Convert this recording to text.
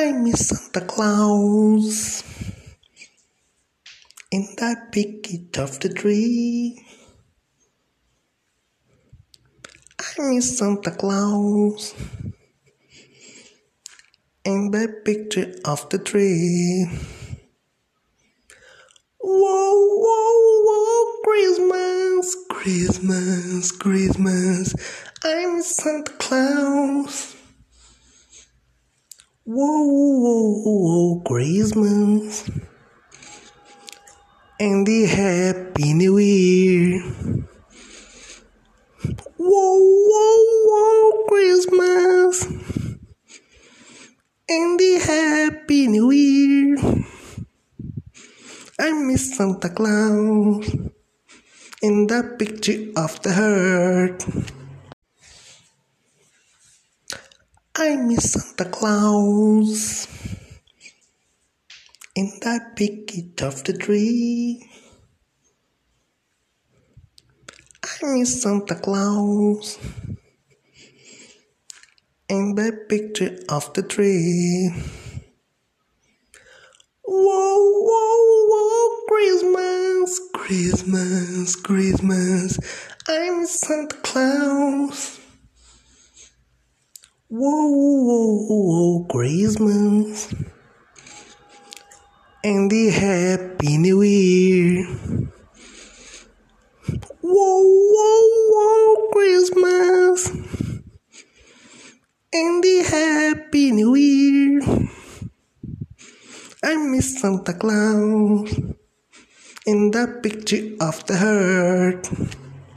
I miss Santa Claus in that big of the tree. I miss Santa Claus in that picture of the tree. Whoa, whoa, whoa, Christmas, Christmas, Christmas. I miss Santa Claus. Whoa, whoa, whoa, Christmas. And the Happy New Year. Whoa, whoa, whoa, Christmas. And the Happy New Year. I miss Santa Claus in the picture of the heart. I miss Santa Claus in that big of the tree. I miss Santa Claus in that picture of the tree. Whoa, whoa, whoa, Christmas, Christmas, Christmas. I miss Santa Claus. Whoa, whoa, whoa, Christmas. And the Happy New Year. Whoa, whoa, whoa, Christmas. And the Happy New Year. I miss Santa Claus in the picture of the heart.